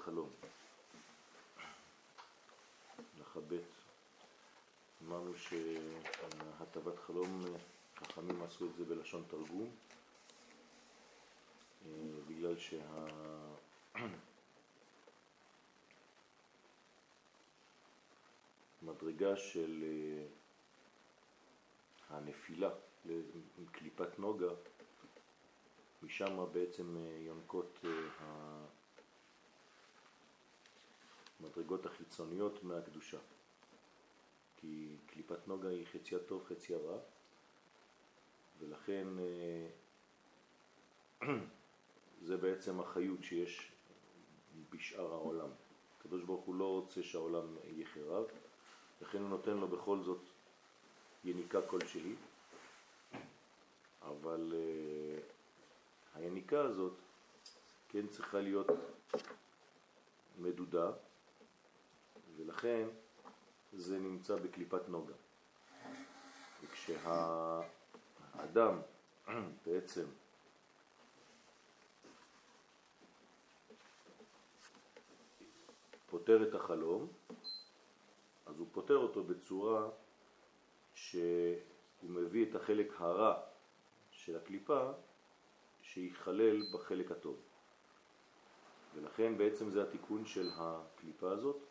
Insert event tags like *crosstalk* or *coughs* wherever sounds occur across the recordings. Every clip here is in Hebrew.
חלום. לחבט. אמרנו שהטבת חלום, חכמים עשו את זה בלשון תרגום, אה, בגלל שהמדרגה *coughs* של אה, הנפילה לקליפת נוגה, משם בעצם אה, יונקות המדרגות החיצוניות מהקדושה. כי קליפת נוגה היא חציה טוב, חציה רע, ולכן אה, *clears throat* זה בעצם החיות שיש בשאר העולם. הקדוש ברוך הוא לא רוצה שהעולם יחרב, לכן הוא נותן לו בכל זאת יניקה כלשהי, אבל uh, היניקה הזאת כן צריכה להיות מדודה, ולכן זה נמצא בקליפת נוגה. וכשהאדם *clears throat* בעצם פותר את החלום, אז הוא פותר אותו בצורה שהוא מביא את החלק הרע של הקליפה שיחלל בחלק הטוב. ולכן בעצם זה התיקון של הקליפה הזאת,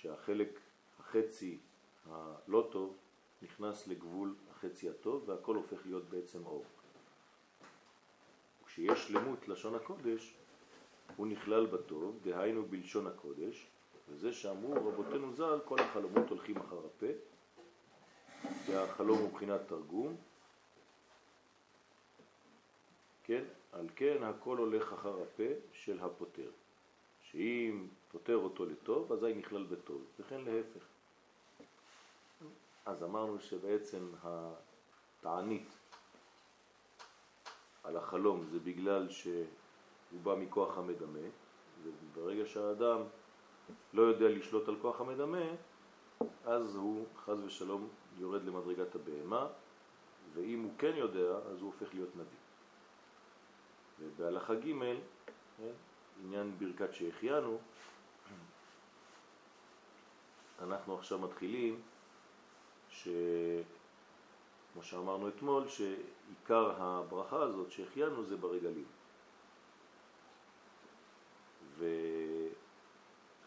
שהחלק החצי הלא טוב נכנס לגבול החצי הטוב והכל הופך להיות בעצם אור. כשיש שלמות לשון הקודש, הוא נכלל בטוב, דהיינו בלשון הקודש, וזה שאמרו רבותינו ז"ל, כל החלומות הולכים אחר הפה, והחלום הוא מבחינת תרגום, כן? על כן הכל הולך אחר הפה של הפותר. שאם פותר אותו לטוב, אזי נכלל בטוב, וכן להפך. אז אמרנו שבעצם התענית על החלום זה בגלל שהוא בא מכוח המדמה, וברגע שהאדם לא יודע לשלוט על כוח המדמה, אז הוא חז ושלום יורד למדרגת הבהמה, ואם הוא כן יודע, אז הוא הופך להיות נביא. ובהלכה ג', כן, עניין ברכת שהחיינו, אנחנו עכשיו מתחילים, ש... כמו שאמרנו אתמול, שעיקר הברכה הזאת שהחיינו זה ברגלים.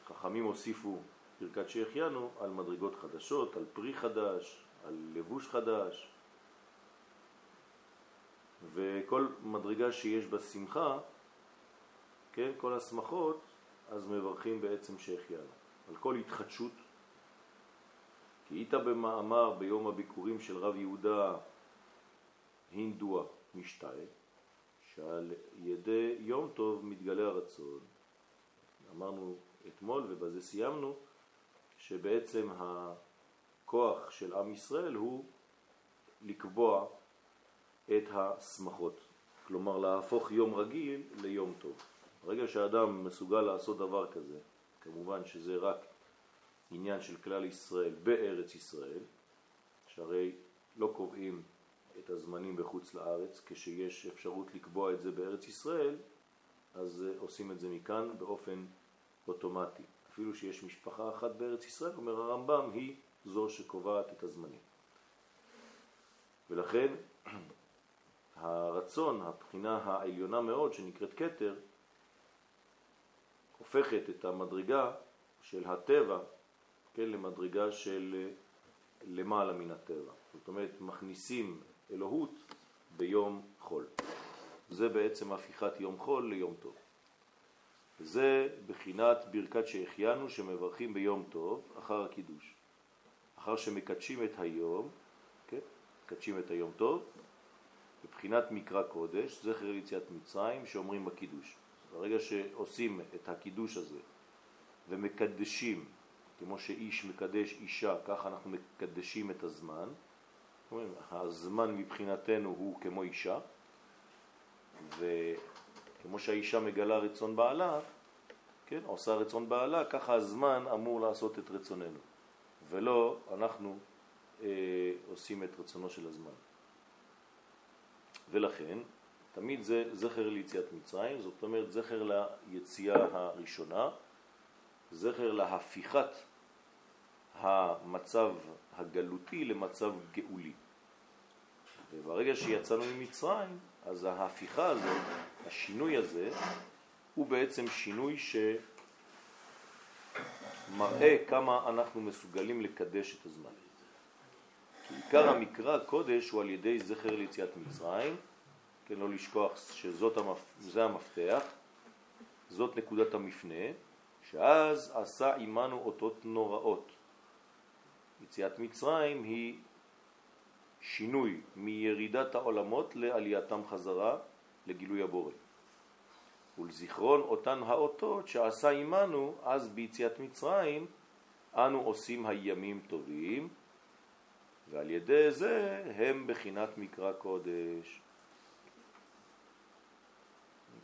וחכמים הוסיפו ברכת שהחיינו על מדרגות חדשות, על פרי חדש, על לבוש חדש, וכל מדרגה שיש בה שמחה, כן, כל השמחות, אז מברכים בעצם שהחיינו. על כל התחדשות. היית במאמר ביום הביקורים של רב יהודה הינדוע משתאי, שעל ידי יום טוב מתגלה הרצון. אמרנו אתמול ובזה סיימנו, שבעצם הכוח של עם ישראל הוא לקבוע את השמחות, כלומר להפוך יום רגיל ליום טוב. ברגע שהאדם מסוגל לעשות דבר כזה, כמובן שזה רק עניין של כלל ישראל בארץ ישראל, שהרי לא קובעים את הזמנים בחוץ לארץ, כשיש אפשרות לקבוע את זה בארץ ישראל, אז עושים את זה מכאן באופן אוטומטי. אפילו שיש משפחה אחת בארץ ישראל, אומר הרמב"ם, היא זו שקובעת את הזמנים. ולכן *clears throat* הרצון, הבחינה העליונה מאוד שנקראת קטר, הופכת את המדרגה של הטבע כן, למדרגה של למעלה מן הטבע. זאת אומרת, מכניסים אלוהות ביום חול. זה בעצם הפיכת יום חול ליום טוב. זה בחינת ברכת שהחיינו שמברכים ביום טוב אחר הקידוש. אחר שמקדשים את היום, כן, מקדשים את היום טוב, בבחינת מקרא קודש, זכר יציאת מצרים, שאומרים בקידוש. ברגע שעושים את הקידוש הזה ומקדשים, כמו שאיש מקדש אישה, ככה אנחנו מקדשים את הזמן, אומרים, הזמן מבחינתנו הוא כמו אישה, וכמו שהאישה מגלה רצון בעלה, כן, עושה רצון בעלה, ככה הזמן אמור לעשות את רצוננו, ולא אנחנו אה, עושים את רצונו של הזמן. ולכן תמיד זה זכר ליציאת מצרים, זאת אומרת זכר ליציאה הראשונה, זכר להפיכת המצב הגלותי למצב גאולי. וברגע שיצאנו ממצרים, אז ההפיכה הזאת, השינוי הזה, הוא בעצם שינוי שמראה כמה אנחנו מסוגלים לקדש את הזמן. כי עיקר המקרא הקודש הוא על ידי זכר ליציאת מצרים, כן, לא לשכוח שזה המפתח, זאת נקודת המפנה, שאז עשה עמנו אותות נוראות. יציאת מצרים היא שינוי מירידת העולמות לעלייתם חזרה לגילוי הבורא. ולזיכרון אותן האותות שעשה עמנו אז ביציאת מצרים, אנו עושים הימים טובים, ועל ידי זה הם בחינת מקרא קודש.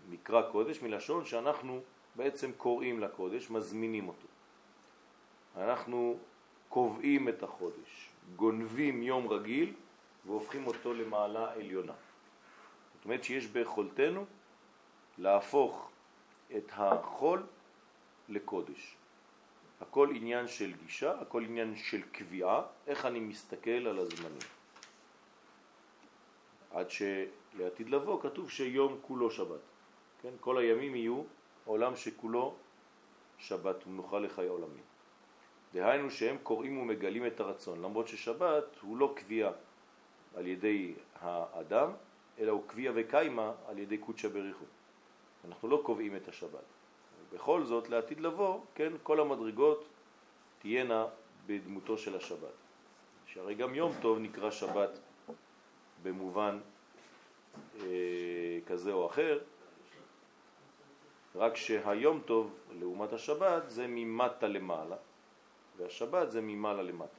מקרא קודש מלשון שאנחנו בעצם קוראים לקודש, מזמינים אותו. אנחנו קובעים את החודש, גונבים יום רגיל והופכים אותו למעלה עליונה. זאת אומרת שיש ביכולתנו להפוך את החול לקודש. הכל עניין של גישה, הכל עניין של קביעה, איך אני מסתכל על הזמנים. עד שלעתיד לבוא כתוב שיום כולו שבת. כן? כל הימים יהיו עולם שכולו שבת ומנוחה לחיי עולמים. דהיינו שהם קוראים ומגלים את הרצון, למרות ששבת הוא לא קביעה על ידי האדם, אלא הוא קביעה וקיימה על ידי קודשא בריחו. אנחנו לא קובעים את השבת. בכל זאת, לעתיד לבוא, כן, כל המדרגות תהיינה בדמותו של השבת. שהרי גם יום טוב נקרא שבת במובן אה, כזה או אחר, רק שהיום טוב לעומת השבת זה ממטה למעלה, והשבת זה ממעלה למטה.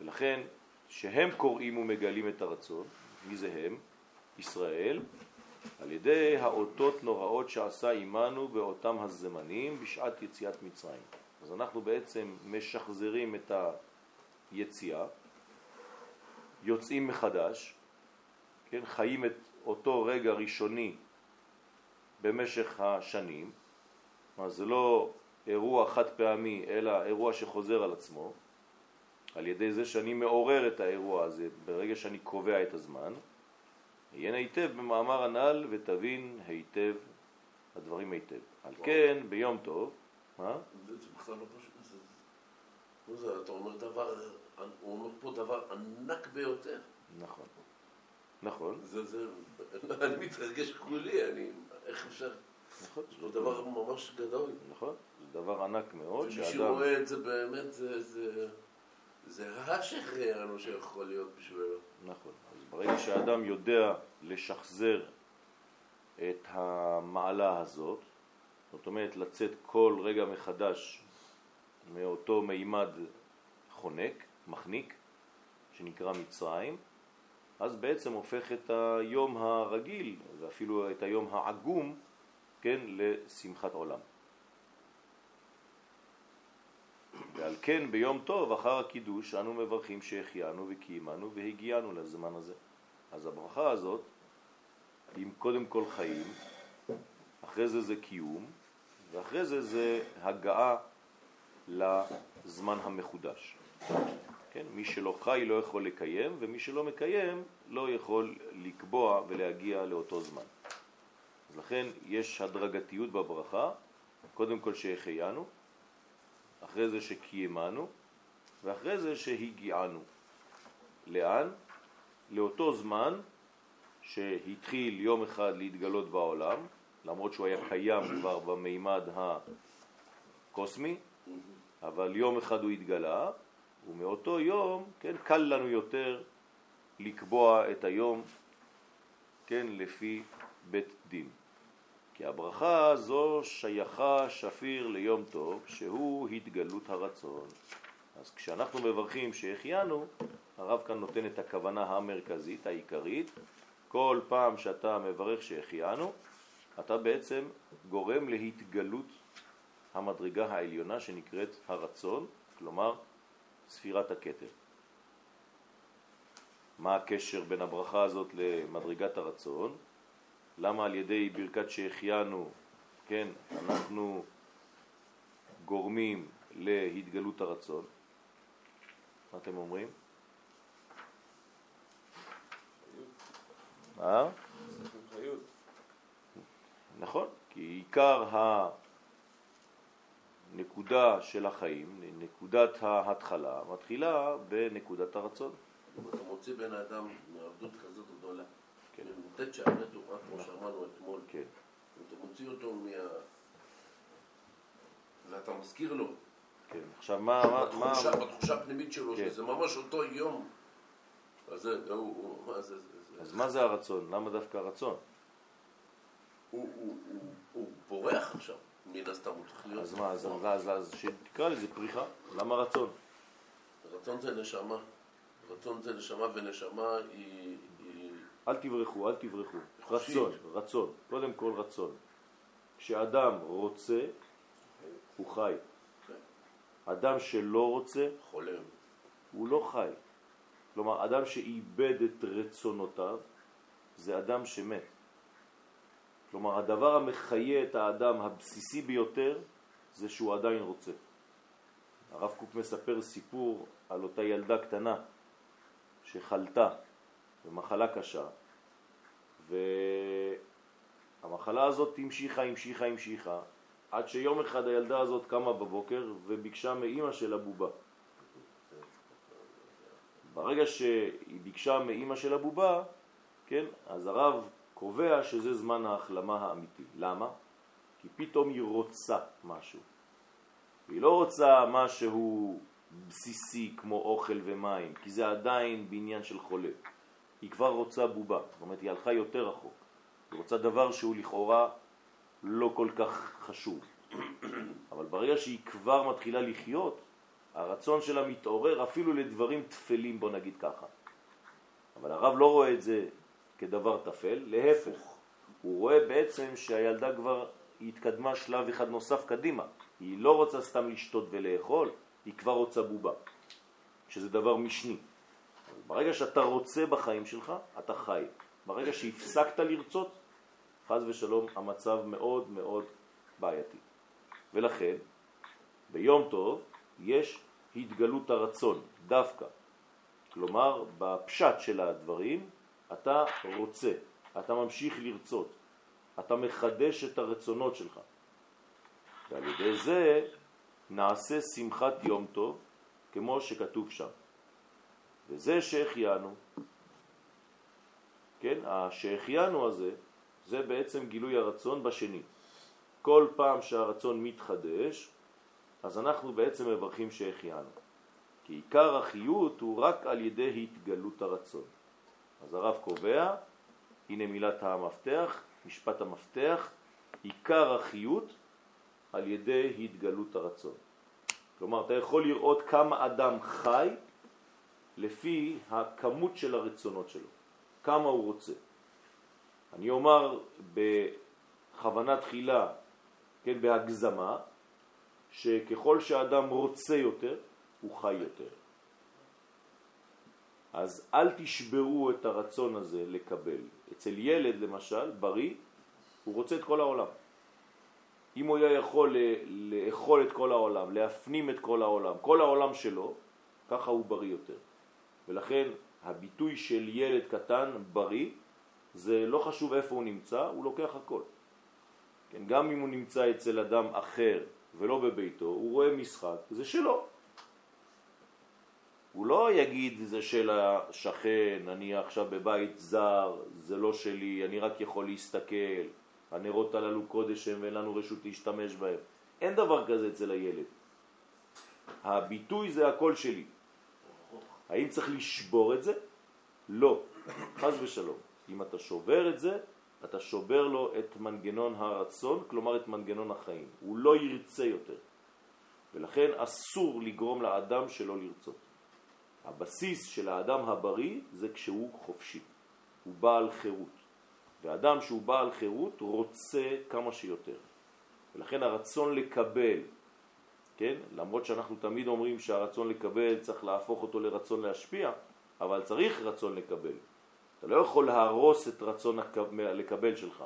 ולכן, שהם קוראים ומגלים את הרצון, מי זה הם? ישראל, על ידי האותות נוראות שעשה עמנו באותם הזמנים בשעת יציאת מצרים. אז אנחנו בעצם משחזרים את היציאה, יוצאים מחדש, כן, חיים את אותו רגע ראשוני במשך השנים, כלומר זה לא אירוע חד פעמי, אלא אירוע שחוזר על עצמו, על ידי זה שאני מעורר את האירוע הזה ברגע שאני קובע את הזמן, עיין היטב במאמר הנ"ל ותבין היטב הדברים היטב. על כן, ביום טוב, מה? זה בכלל לא פשוט. זה, אתה אומר דבר, הוא אומר פה דבר ענק ביותר. נכון. נכון. זה, זה, אני מתרגש כולי, אני, איך אפשר? נכון. זה דבר ממש גדול. נכון, דבר ענק מאוד. ומי שרואה את זה באמת, זה, זה, זה השחררנו שיכול להיות בשבילו. נכון. אז ברגע שהאדם יודע לשחזר את המעלה הזאת, זאת אומרת לצאת כל רגע מחדש מאותו מימד חונק, מחניק, שנקרא מצרים, אז בעצם הופך את היום הרגיל ואפילו את היום העגום, כן, לשמחת עולם. ועל כן ביום טוב אחר הקידוש אנו מברכים שהחיינו וקיימנו והגיענו לזמן הזה. אז הברכה הזאת, עם קודם כל חיים, אחרי זה זה קיום, ואחרי זה זה הגעה לזמן המחודש. כן? מי שלא חי לא יכול לקיים, ומי שלא מקיים לא יכול לקבוע ולהגיע לאותו זמן. אז לכן יש הדרגתיות בברכה, קודם כל שהחיינו, אחרי זה שקיימנו, ואחרי זה שהגיענו. לאן? לאותו זמן שהתחיל יום אחד להתגלות בעולם, למרות שהוא היה קיים כבר במימד הקוסמי, אבל יום אחד הוא התגלה, ומאותו יום, כן, קל לנו יותר לקבוע את היום, כן, לפי בית דין. כי הברכה הזו שייכה שפיר ליום טוב, שהוא התגלות הרצון. אז כשאנחנו מברכים שהחיינו, הרב כאן נותן את הכוונה המרכזית, העיקרית. כל פעם שאתה מברך שהחיינו, אתה בעצם גורם להתגלות המדרגה העליונה שנקראת הרצון, כלומר ספירת הכתר. מה הקשר בין הברכה הזאת למדרגת הרצון? למה על ידי ברכת שהחיינו, כן, אנחנו גורמים להתגלות הרצון? מה אתם אומרים? אה? נכון, כי עיקר הנקודה של החיים, נקודת ההתחלה, מתחילה בנקודת הרצון. אתה מוציא בן אדם מעבדות כזאת גדולה, ממוטט שערי תורה, כמו נכון. שאמרנו אתמול, כן. אתה מוציא אותו מה... ואתה מזכיר לו. כן, עכשיו מה... בתחושה, מה... בתחושה הפנימית שלו, כן. שזה ממש אותו יום. אז זה, הוא, מה זה, זה, אז מה זה הרצון? למה דווקא הרצון? הוא, הוא, הוא, הוא בורח עכשיו, מן הסתם הוא צריך להיות. אז מה, אז, אז, אז שתקרא לזה פריחה, למה רצון? רצון זה נשמה. רצון זה נשמה ונשמה היא... אל תברחו, אל תברחו. רצון, רצון. קודם כל רצון. כשאדם רוצה, הוא חי. אדם שלא רוצה, חולם. הוא לא חי. כלומר, אדם שאיבד את רצונותיו, זה אדם שמת. כלומר, הדבר המחיה את האדם הבסיסי ביותר, זה שהוא עדיין רוצה. הרב קוק מספר סיפור על אותה ילדה קטנה שחלתה במחלה קשה, והמחלה הזאת המשיכה, המשיכה, המשיכה, עד שיום אחד הילדה הזאת קמה בבוקר וביקשה מאימא שלה בובה. ברגע שהיא ביקשה מאימא של הבובה, כן, אז הרב קובע שזה זמן ההחלמה האמיתי. למה? כי פתאום היא רוצה משהו. היא לא רוצה משהו בסיסי כמו אוכל ומים, כי זה עדיין בעניין של חולה. היא כבר רוצה בובה, זאת אומרת היא הלכה יותר רחוק. היא רוצה דבר שהוא לכאורה לא כל כך חשוב. *clears throat* אבל ברגע שהיא כבר מתחילה לחיות, הרצון שלה מתעורר אפילו לדברים תפלים, בוא נגיד ככה. אבל הרב לא רואה את זה כדבר תפל, להפך. הוא רואה בעצם שהילדה כבר התקדמה שלב אחד נוסף קדימה. היא לא רוצה סתם לשתות ולאכול, היא כבר רוצה בובה, שזה דבר משני. ברגע שאתה רוצה בחיים שלך, אתה חי. ברגע שהפסקת לרצות, חז ושלום, המצב מאוד מאוד בעייתי. ולכן, ביום טוב יש התגלות הרצון, דווקא. כלומר, בפשט של הדברים, אתה רוצה, אתה ממשיך לרצות, אתה מחדש את הרצונות שלך. ועל ידי זה נעשה שמחת יום טוב, כמו שכתוב שם. וזה שהחיינו, כן, השהחיינו הזה, זה בעצם גילוי הרצון בשני. כל פעם שהרצון מתחדש, אז אנחנו בעצם מברכים שהחיינו. כי עיקר החיות הוא רק על ידי התגלות הרצון. אז הרב קובע, הנה מילת המפתח, משפט המפתח, עיקר החיות על ידי התגלות הרצון. כלומר, אתה יכול לראות כמה אדם חי לפי הכמות של הרצונות שלו, כמה הוא רוצה. אני אומר בכוונה תחילה, כן, בהגזמה, שככל שאדם רוצה יותר, הוא חי יותר. אז אל תשברו את הרצון הזה לקבל. אצל ילד למשל, בריא, הוא רוצה את כל העולם. אם הוא היה יכול לאכול את כל העולם, להפנים את כל העולם, כל העולם שלו, ככה הוא בריא יותר. ולכן הביטוי של ילד קטן בריא, זה לא חשוב איפה הוא נמצא, הוא לוקח הכל. כן, גם אם הוא נמצא אצל אדם אחר ולא בביתו, הוא רואה משחק, זה שלו. הוא לא יגיד זה של השכן, אני עכשיו בבית זר, זה לא שלי, אני רק יכול להסתכל, הנרות הללו קודש הם ואין לנו רשות להשתמש בהם. אין דבר כזה אצל הילד. הביטוי זה הכל שלי. האם צריך לשבור את זה? לא, חז ושלום. אם אתה שובר את זה, אתה שובר לו את מנגנון הרצון, כלומר את מנגנון החיים. הוא לא ירצה יותר. ולכן אסור לגרום לאדם שלא לרצות. הבסיס של האדם הבריא זה כשהוא חופשי, הוא בעל חירות. ואדם שהוא בעל חירות רוצה כמה שיותר. ולכן הרצון לקבל, כן, למרות שאנחנו תמיד אומרים שהרצון לקבל צריך להפוך אותו לרצון להשפיע, אבל צריך רצון לקבל. אתה לא יכול להרוס את רצון לקבל שלך.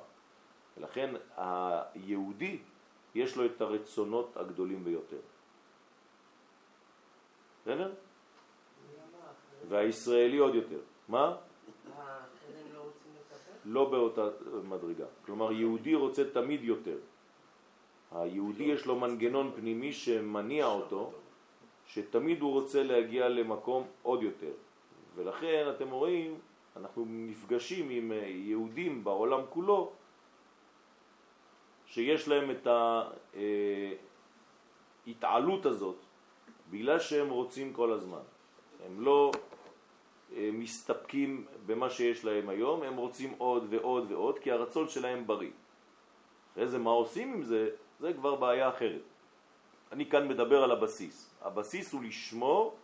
ולכן היהודי יש לו את הרצונות הגדולים ביותר. בסדר? והישראלי עוד יותר. מה? לא באותה מדרגה. כלומר, יהודי רוצה תמיד יותר. היהודי יש לו מנגנון פנימי שמניע אותו, שתמיד הוא רוצה להגיע למקום עוד יותר. ולכן אתם רואים, אנחנו נפגשים עם יהודים בעולם כולו, שיש להם את ההתעלות הזאת, בגלל שהם רוצים כל הזמן. הם לא אה, מסתפקים במה שיש להם היום, הם רוצים עוד ועוד ועוד, כי הרצון שלהם בריא. אחרי זה מה עושים עם זה, זה כבר בעיה אחרת. אני כאן מדבר על הבסיס. הבסיס הוא לשמור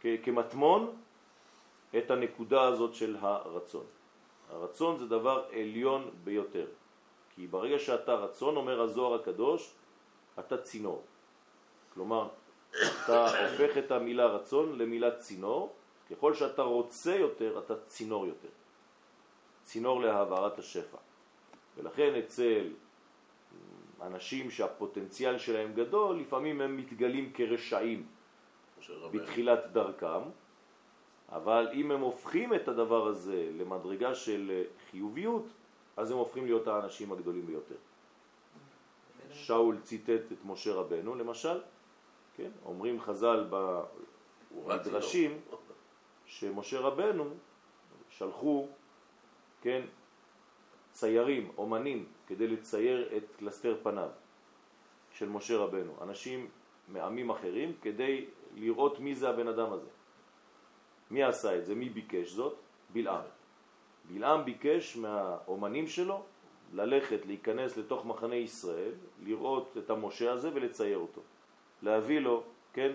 כמטמון את הנקודה הזאת של הרצון. הרצון זה דבר עליון ביותר. כי ברגע שאתה רצון, אומר הזוהר הקדוש, אתה צינור. כלומר, אתה הופך את המילה רצון למילת צינור, ככל שאתה רוצה יותר, אתה צינור יותר. צינור להעברת השפע. ולכן אצל אנשים שהפוטנציאל שלהם גדול, לפעמים הם מתגלים כרשעים בתחילת דרכם, אבל אם הם הופכים את הדבר הזה למדרגה של חיוביות, אז הם הופכים להיות האנשים הגדולים ביותר. שאול ציטט את משה רבנו, למשל, כן? אומרים חז"ל במדרשים שמשה רבנו שלחו, כן, ציירים, אומנים, כדי לצייר את קלסתר פניו של משה רבנו, אנשים מעמים אחרים, כדי לראות מי זה הבן אדם הזה. מי עשה את זה? מי ביקש זאת? בלעם. בלעם ביקש מהאומנים שלו ללכת, להיכנס לתוך מחנה ישראל, לראות את המשה הזה ולצייר אותו. להביא לו, כן,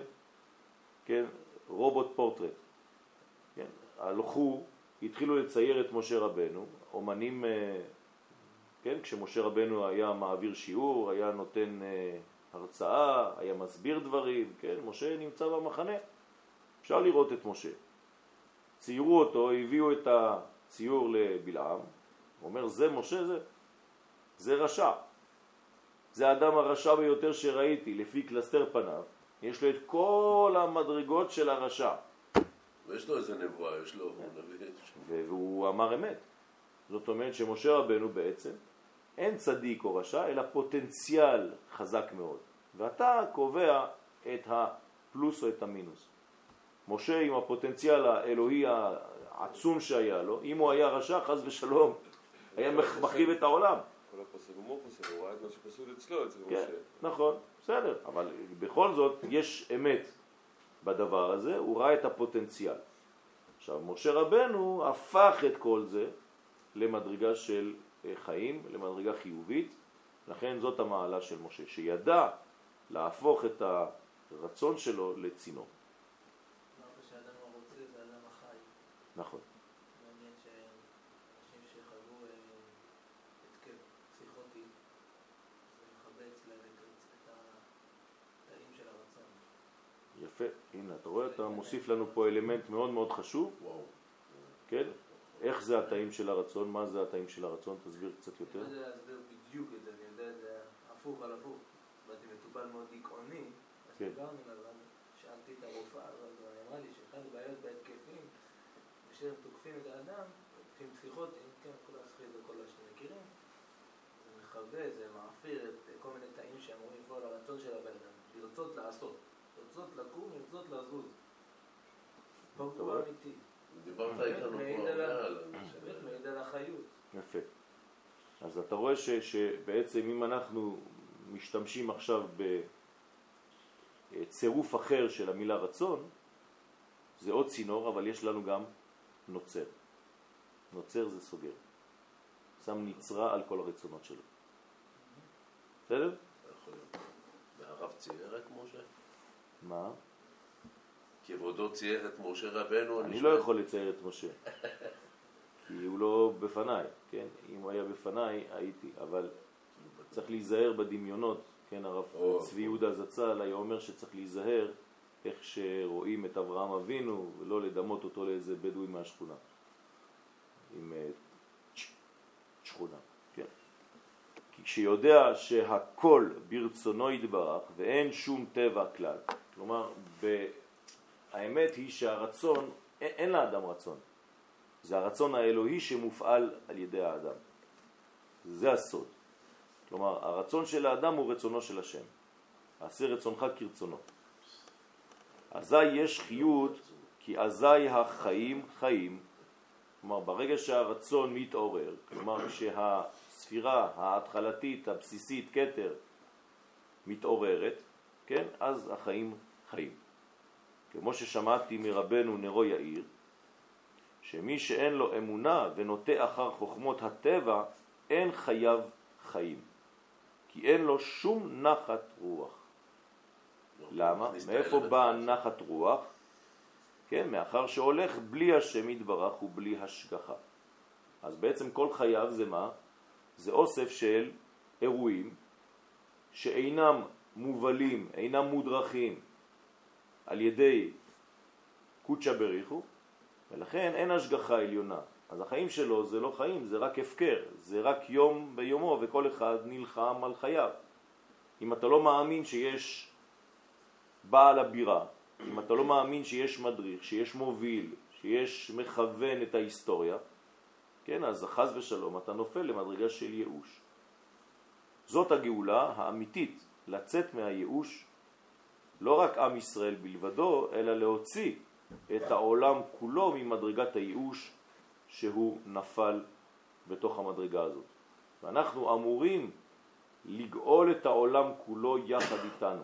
כן, רובוט פורטרט. כן, הלכו, התחילו לצייר את משה רבנו, אומנים, אה, כן, כשמשה רבנו היה מעביר שיעור, היה נותן אה, הרצאה, היה מסביר דברים, כן, משה נמצא במחנה, אפשר לראות את משה. ציירו אותו, הביאו את הציור לבלעם, הוא אומר, זה משה זה, זה רשע. זה האדם הרשע ביותר שראיתי, לפי קלסתר פניו, יש לו את כל המדרגות של הרשע. ויש לו איזה נבואה, יש לו... והוא אמר אמת. זאת אומרת שמשה רבנו בעצם, אין צדיק או רשע, אלא פוטנציאל חזק מאוד. ואתה קובע את הפלוס או את המינוס. משה עם הפוטנציאל האלוהי העצום שהיה לו, אם הוא היה רשע, חז ושלום, היה מחריב את העולם. כל הפוסק הוא פוסק, הוא ראה את מה שפסול אצלו, אצל כן, משה. נכון, בסדר, אבל בכל זאת יש אמת בדבר הזה, הוא ראה את הפוטנציאל. עכשיו, משה רבנו הפך את כל זה למדרגה של חיים, למדרגה חיובית, לכן זאת המעלה של משה, שידע להפוך את הרצון שלו לצינור. נכון. יפה, הנה, אתה רואה, אתה מוסיף לנו פה אלמנט מאוד מאוד חשוב. כן? איך זה התאים של הרצון? מה זה התאים של הרצון? תסביר קצת יותר. אני יודע להסביר בדיוק את זה, אני יודע את זה הפוך על הפוך. באתי מטופל מאוד דיכאוני, אז כן. דיברנו עליו, שאלתי את הרופאה, אז היא אמרה לי שאחד הבעיות בהתקפים, כשהם תוקפים את האדם, תוקפים פסיכוטיים, כן, כל הסחיד וכל מה שאתם מכירים, זה מכבה, זה מעפיר את כל מיני תאים שאמורים לפעול הרצון של הבן אדם, לרצות לעשות. לרצות לקום, לרצות לזוז. פגוע אמיתי. דיברת איתנו פה באמת מעיד על החיות. יפה. אז אתה רואה ש, שבעצם אם אנחנו משתמשים עכשיו בצירוף אחר של המילה רצון, זה עוד צינור, אבל יש לנו גם נוצר. נוצר זה סוגר. שם נצרה על כל הרצונות שלו. בסדר? והרב צייר את משה? מה? כבודו צייר את משה רבנו. אני לא יכול לצייר את משה, כי הוא לא בפניי, כן? אם הוא היה בפניי, הייתי, אבל צריך להיזהר בדמיונות, כן? הרב צבי יהודה זצ"ל היה אומר שצריך להיזהר איך שרואים את אברהם אבינו, ולא לדמות אותו לאיזה בדואי מהשכונה, עם אה, שכונה, כן? כי כשיודע שהכל ברצונו יתברך ואין שום טבע כלל, כלומר, ב... האמת היא שהרצון, אין, לאדם רצון, זה הרצון האלוהי שמופעל על ידי האדם, זה הסוד. כלומר, הרצון של האדם הוא רצונו של השם. עשה רצונך כרצונו. אזי יש חיות, כי אזי החיים חיים. כלומר, ברגע שהרצון מתעורר, כלומר כשהספירה ההתחלתית, הבסיסית, קטר, מתעוררת, כן, אז החיים חיים. כמו ששמעתי מרבנו נרו יאיר, שמי שאין לו אמונה ונוטה אחר חוכמות הטבע, אין חייו חיים. כי אין לו שום נחת רוח. למה? מאיפה באה נחת רוח? כן, מאחר שהולך בלי השם יתברך ובלי השגחה. אז בעצם כל חייו זה מה? זה אוסף של אירועים שאינם מובלים, אינם מודרכים על ידי קודשא בריחו, ולכן אין השגחה עליונה. אז החיים שלו זה לא חיים, זה רק הפקר, זה רק יום ביומו וכל אחד נלחם על חייו. אם אתה לא מאמין שיש בעל הבירה, אם אתה לא מאמין שיש מדריך, שיש מוביל, שיש מכוון את ההיסטוריה, כן, אז חז ושלום אתה נופל למדרגה של ייאוש. זאת הגאולה האמיתית, לצאת מהייאוש, לא רק עם ישראל בלבדו, אלא להוציא את העולם כולו ממדרגת הייאוש שהוא נפל בתוך המדרגה הזאת. ואנחנו אמורים לגאול את העולם כולו יחד איתנו.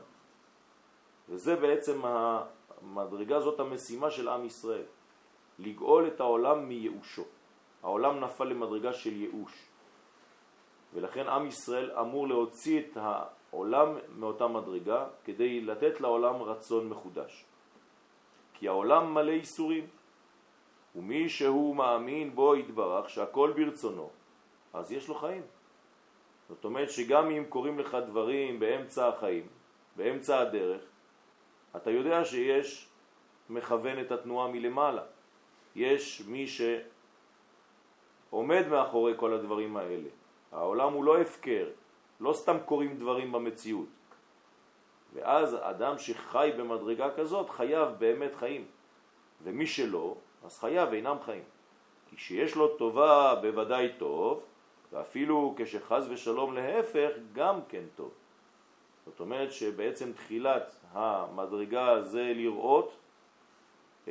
וזה בעצם המדרגה, זאת המשימה של עם ישראל, לגאול את העולם מייאושו. העולם נפל למדרגה של ייאוש, ולכן עם ישראל אמור להוציא את העולם מאותה מדרגה כדי לתת לעולם רצון מחודש. כי העולם מלא איסורים, ומי שהוא מאמין בו יתברך שהכל ברצונו, אז יש לו חיים. זאת אומרת שגם אם קוראים לך דברים באמצע החיים, באמצע הדרך, אתה יודע שיש מכוון את התנועה מלמעלה. יש מי שעומד מאחורי כל הדברים האלה. העולם הוא לא הפקר, לא סתם קוראים דברים במציאות. ואז אדם שחי במדרגה כזאת חייב באמת חיים. ומי שלא, אז חייו אינם חיים. כי כשיש לו טובה בוודאי טוב, ואפילו כשחז ושלום להפך גם כן טוב. זאת אומרת שבעצם תחילת המדרגה זה לראות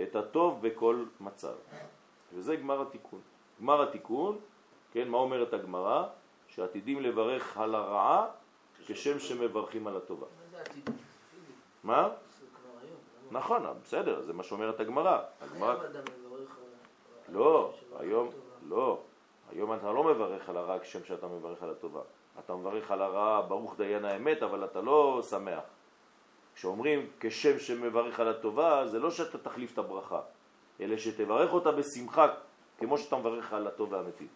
את הטוב בכל מצב. וזה גמר התיקון. גמר התיקון, כן, מה אומרת הגמרא? שעתידים לברך על הרעה כשם שמברכים על הטובה. מה? נכון, בסדר, זה מה שאומרת הגמרא. הגמרא... לא, היום, לא. היום אתה לא מברך על הרע כשם שאתה מברך על הטובה. אתה מברך על הרע, ברוך דיין האמת, אבל אתה לא שמח. כשאומרים כשם שמברך על הטובה, זה לא שאתה תחליף את הברכה, אלא שתברך אותה בשמחה, כמו שאתה מברך על הטוב והאמיתי.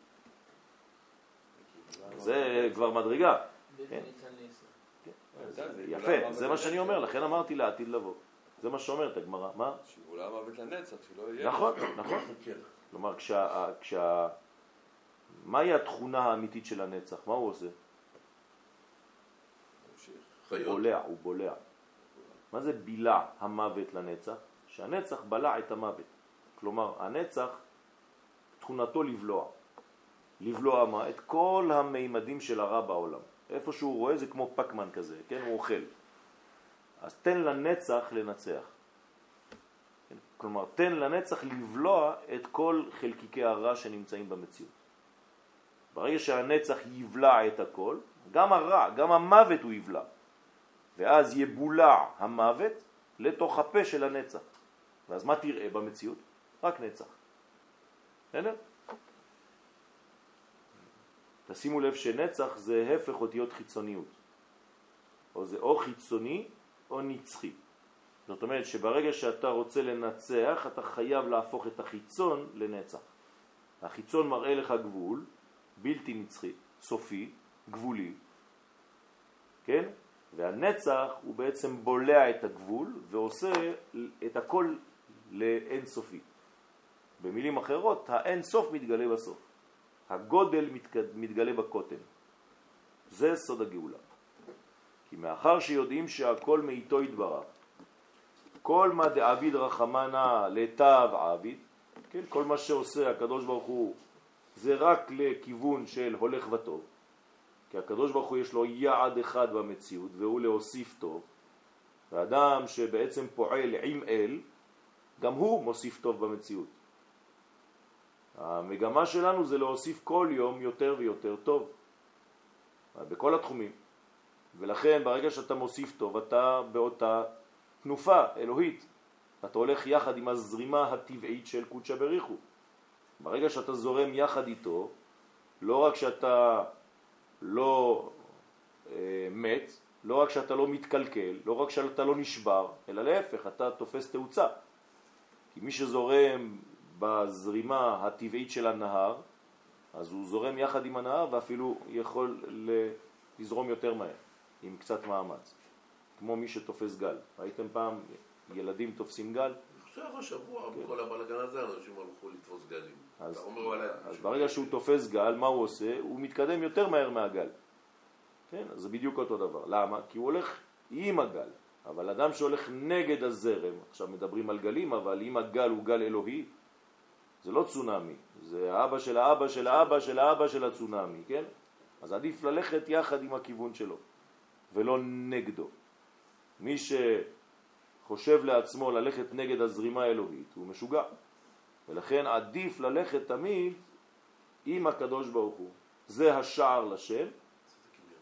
זה כבר מדרגה. כן. יפה, זה מה שאני אומר, לכן אמרתי לעתיד לבוא. זה מה שאומרת הגמרא. מה? שיבולה מוות לנצח, שלא יהיה... נכון, *coughs* נכון. כלומר, כשה... כשה... מהי התכונה האמיתית של הנצח? מה הוא עושה? הוא בולע, הוא בולע. מה זה בילה המוות לנצח? שהנצח בלע את המוות. כלומר, הנצח, תכונתו לבלוע. לבלוע? את כל המימדים של הרע בעולם. איפה שהוא רואה זה כמו פקמן כזה, כן? הוא אוכל. אז תן לנצח לנצח. כן? כלומר, תן לנצח לבלוע את כל חלקיקי הרע שנמצאים במציאות. ברגע שהנצח יבלע את הכל, גם הרע, גם המוות הוא יבלע. ואז יבולע המוות לתוך הפה של הנצח. ואז מה תראה במציאות? רק נצח. בסדר? תשימו לב שנצח זה הפך אותיות חיצוניות. או זה או חיצוני או נצחי. זאת אומרת שברגע שאתה רוצה לנצח, אתה חייב להפוך את החיצון לנצח. החיצון מראה לך גבול, בלתי נצחי, סופי, גבולי, כן? והנצח הוא בעצם בולע את הגבול ועושה את הכל לאין סופי. במילים אחרות, האין סוף מתגלה בסוף. הגודל מתגלה בקוטן. זה סוד הגאולה. כי מאחר שיודעים שהכל מאיתו יתברך, כל מה דעביד רחמנה לטב עביד, כן, כל מה שעושה הקדוש ברוך הוא זה רק לכיוון של הולך וטוב, כי הקדוש ברוך הוא יש לו יעד אחד במציאות והוא להוסיף טוב, ואדם שבעצם פועל עם אל, גם הוא מוסיף טוב במציאות. המגמה שלנו זה להוסיף כל יום יותר ויותר טוב, בכל התחומים. ולכן ברגע שאתה מוסיף טוב, אתה באותה תנופה אלוהית. אתה הולך יחד עם הזרימה הטבעית של קודשא בריחו. ברגע שאתה זורם יחד איתו, לא רק שאתה לא אה, מת, לא רק שאתה לא מתקלקל, לא רק שאתה לא נשבר, אלא להפך, אתה תופס תאוצה. כי מי שזורם בזרימה הטבעית של הנהר, אז הוא זורם יחד עם הנהר ואפילו יכול לזרום יותר מהר, עם קצת מאמץ. כמו מי שתופס גל. ראיתם פעם ילדים תופסים גל? עכשיו השבוע, כן. בכל הבלגן הזה, אנשים הלכו לתפוס גלים. אז, אז ברגע שהוא תופס גל, מה הוא עושה? הוא מתקדם יותר מהר מהגל. כן, אז זה בדיוק אותו דבר. למה? כי הוא הולך עם הגל. אבל אדם שהולך נגד הזרם, עכשיו מדברים על גלים, אבל אם הגל הוא גל אלוהי, זה לא צונאמי, זה האבא של האבא של האבא של האבא של הצונאמי, כן? אז עדיף ללכת יחד עם הכיוון שלו, ולא נגדו. מי שחושב לעצמו ללכת נגד הזרימה האלוהית הוא משוגע. ולכן עדיף ללכת תמיד עם הקדוש ברוך הוא. זה השער לשם,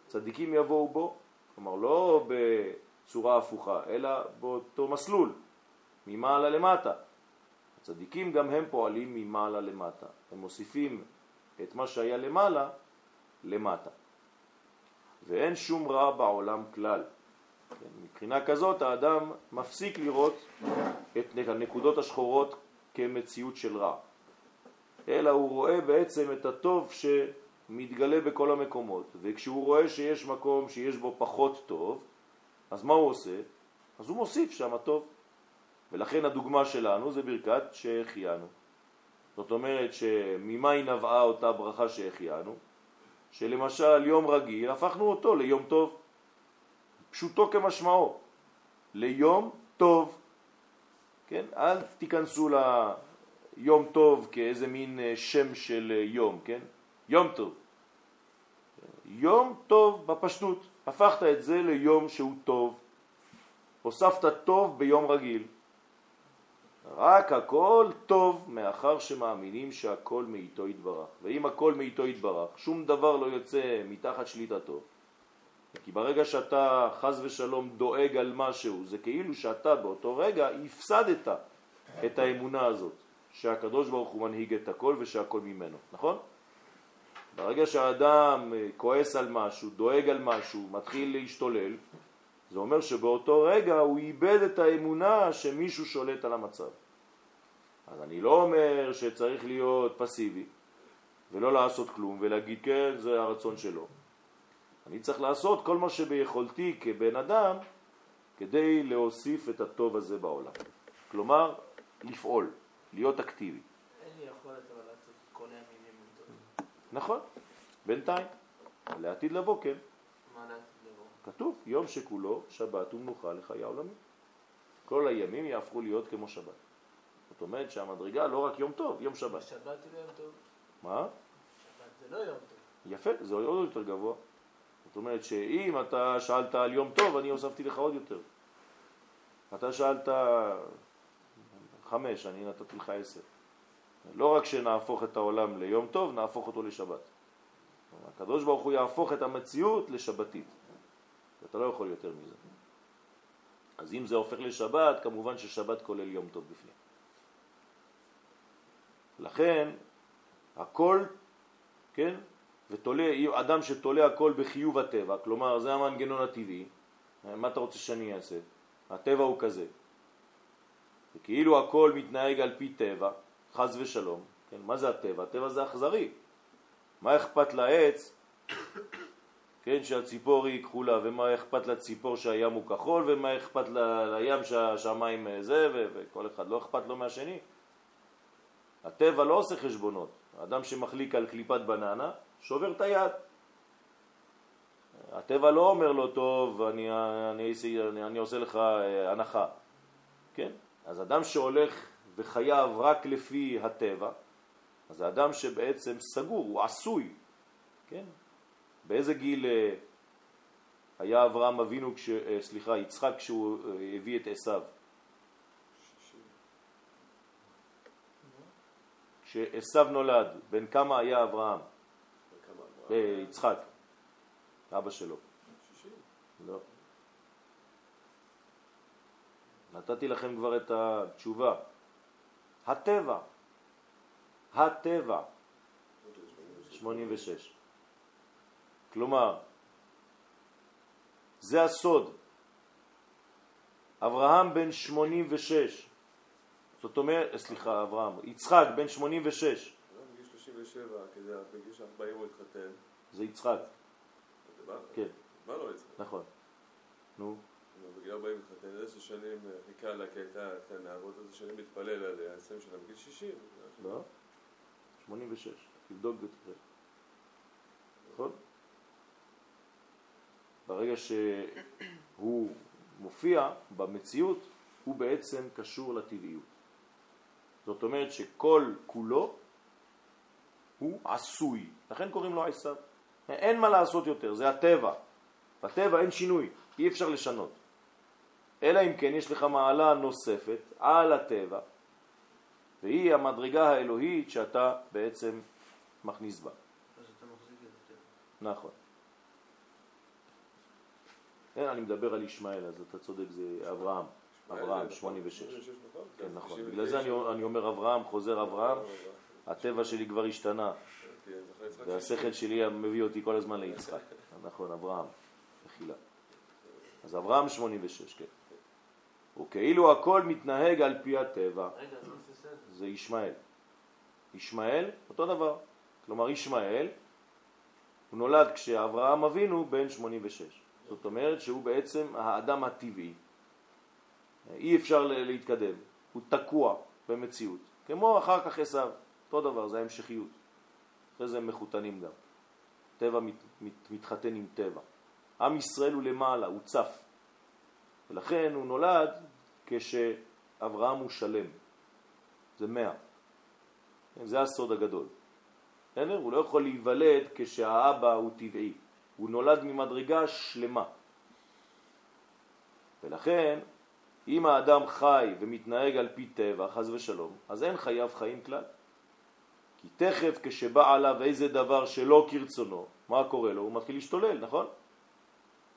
צדיקים יבואו בו, כלומר לא בצורה הפוכה, אלא באותו מסלול, ממעלה למטה. הצדיקים גם הם פועלים ממעלה למטה, הם מוסיפים את מה שהיה למעלה למטה. ואין שום רע בעולם כלל. כן, מבחינה כזאת האדם מפסיק לראות את הנקודות השחורות כמציאות של רע, אלא הוא רואה בעצם את הטוב שמתגלה בכל המקומות, וכשהוא רואה שיש מקום שיש בו פחות טוב, אז מה הוא עושה? אז הוא מוסיף שם הטוב. ולכן הדוגמה שלנו זה ברכת שהחיינו. זאת אומרת שממה היא נבעה אותה ברכה שהחיינו? שלמשל יום רגיל הפכנו אותו ליום טוב. פשוטו כמשמעו, ליום טוב. כן? אל תיכנסו ליום טוב כאיזה מין אה, שם של אה, יום, כן? יום טוב. יום טוב בפשטות, הפכת את זה ליום שהוא טוב. הוספת טוב ביום רגיל. רק הכל טוב מאחר שמאמינים שהכל מאיתו יתברך. ואם הכל מאיתו יתברך, שום דבר לא יוצא מתחת שליטתו. כי ברגע שאתה חז ושלום דואג על משהו, זה כאילו שאתה באותו רגע הפסדת את האמונה הזאת, שהקדוש ברוך הוא מנהיג את הכל ושהכל ממנו, נכון? ברגע שהאדם כועס על משהו, דואג על משהו, מתחיל להשתולל, זה אומר שבאותו רגע הוא איבד את האמונה שמישהו שולט על המצב. אז אני לא אומר שצריך להיות פסיבי ולא לעשות כלום ולהגיד כן, זה הרצון שלו. אני צריך לעשות כל מה שביכולתי כבן אדם כדי להוסיף את הטוב הזה בעולם. כלומר, לפעול, להיות אקטיבי. אין לי יכולת אבל לעשות כל הימים. נכון, בינתיים. לעתיד לבוא, כן. מה לעתיד? כתוב, יום שכולו שבת ומנוחה לחיי העולמי. כל הימים יהפכו להיות כמו שבת. זאת אומרת שהמדרגה לא רק יום טוב, יום שבת. שבת זה לא יום טוב. מה? שבת זה לא יום טוב. יפה, זה עוד יותר גבוה. זאת אומרת שאם אתה שאלת על יום טוב, אני הוספתי לך עוד יותר. אתה שאלת חמש, אני נתתי לך עשר. לא רק שנהפוך את העולם ליום טוב, נהפוך אותו לשבת. הקדוש ברוך הוא יהפוך את המציאות לשבתית. אתה לא יכול יותר מזה. אז אם זה הופך לשבת, כמובן ששבת כולל יום טוב בפנים. לכן, הכל, כן, ותולה, אדם שתולה הכל בחיוב הטבע, כלומר זה המנגנון הטבעי, מה אתה רוצה שאני אעשה? הטבע הוא כזה. וכאילו הכל מתנהג על פי טבע, חז ושלום, כן, מה זה הטבע? הטבע זה אכזרי. מה אכפת לעץ כן, שהציפור היא כחולה, ומה אכפת לציפור שהים הוא כחול, ומה אכפת ל- לים שהשמיים אה, זה, ו- וכל אחד לא אכפת לו מהשני. הטבע לא עושה חשבונות. אדם שמחליק על קליפת בננה, שובר את היד. הטבע לא אומר לו, טוב, אני, אני, אני, אני עושה לך אה, הנחה. כן? אז אדם שהולך וחייב רק לפי הטבע, אז האדם שבעצם סגור, הוא עשוי, כן? באיזה גיל אה, היה אברהם אבינו, כש, אה, סליחה, יצחק כשהוא אה, הביא את עשיו? כשעשיו נולד, בן כמה היה אברהם? אה, יצחק, אבא שלו. לא. נתתי לכם כבר את התשובה. הטבע. הטבע. 86. כלומר, זה הסוד. אברהם בן 86. זאת אומרת, סליחה, אברהם, יצחק בן 86. לא, בגיל 37, כדי בגיל 40 הוא התחתן. זה יצחק? כן, מה לא יצחק? נכון. נו, בגיל 40 התחתן, עשר שנים אה, חיכה לה כי הייתה קטנה, ועוד עשר שנים מתפלל עליה, 20 שנה בגיל 60. לא? 86. תבדוק ותראה. נכון? ברגע שהוא מופיע במציאות, הוא בעצם קשור לטבעיות. זאת אומרת שכל כולו הוא עשוי, לכן קוראים לו עשיו. אין מה לעשות יותר, זה הטבע. בטבע אין שינוי, אי אפשר לשנות. אלא אם כן יש לך מעלה נוספת על הטבע, והיא המדרגה האלוהית שאתה בעצם מכניס בה. אז אתה מחזיק את הטבע. נכון. כן, אני מדבר על ישמעאל, אז אתה צודק, זה אברהם. אברהם, 86. 86, נכון? כן, נכון. 69. בגלל זה אני, אני אומר אברהם, חוזר אברהם, הטבע שלי כבר השתנה, כן, והשכל שלי מביא אותי כל הזמן ליצחק. נכון, אברהם, מחילה. אז אברהם 86, כן. וכאילו הכל מתנהג על פי הטבע. זה ישמעאל. ישמעאל, אותו דבר. כלומר, ישמעאל, הוא נולד כשאברהם אבינו בן 86. זאת אומרת שהוא בעצם האדם הטבעי. אי אפשר להתקדם, הוא תקוע במציאות. כמו אחר כך עשיו, אותו דבר, זה ההמשכיות. אחרי זה הם מחותנים גם. טבע מת, מת, מתחתן עם טבע. עם ישראל הוא למעלה, הוא צף. ולכן הוא נולד כשאברהם הוא שלם. זה מאה. כן, זה הסוד הגדול. בסדר? הוא לא יכול להיוולד כשהאבא הוא טבעי. הוא נולד ממדרגה שלמה. ולכן, אם האדם חי ומתנהג על פי טבע, חז ושלום, אז אין חייו חיים כלל. כי תכף כשבא עליו איזה דבר שלא כרצונו, מה קורה לו? הוא מתחיל להשתולל, נכון?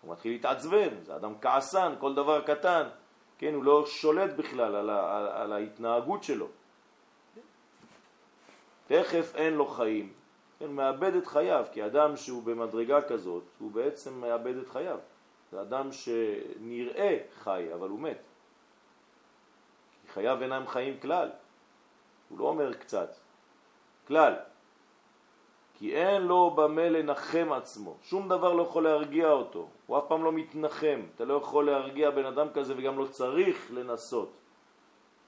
הוא מתחיל להתעצבן, זה אדם כעסן, כל דבר קטן, כן, הוא לא שולט בכלל על, ה, על, ההתנהגות שלו. תכף אין לו חיים, כן, מאבד את חייו, כי אדם שהוא במדרגה כזאת, הוא בעצם מאבד את חייו. זה אדם שנראה חי, אבל הוא מת. כי חייו אינם חיים כלל. הוא לא אומר קצת, כלל. כי אין לו במה לנחם עצמו, שום דבר לא יכול להרגיע אותו, הוא אף פעם לא מתנחם, אתה לא יכול להרגיע בן אדם כזה וגם לא צריך לנסות,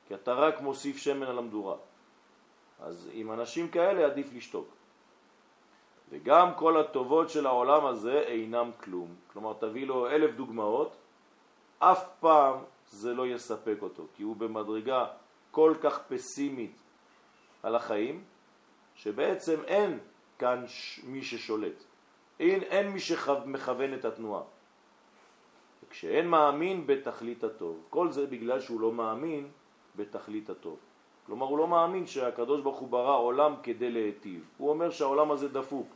כי אתה רק מוסיף שמן על המדורה. אז עם אנשים כאלה עדיף לשתוק. וגם כל הטובות של העולם הזה אינם כלום. כלומר, תביא לו אלף דוגמאות, אף פעם זה לא יספק אותו, כי הוא במדרגה כל כך פסימית על החיים, שבעצם אין כאן. מי ששולט. אין, אין מי שמכוון את התנועה. וכשאין מאמין בתכלית הטוב, כל זה בגלל שהוא לא מאמין בתכלית הטוב. כלומר, הוא לא מאמין שהקדוש ברוך הוא ברא עולם כדי להיטיב. הוא אומר שהעולם הזה דפוק,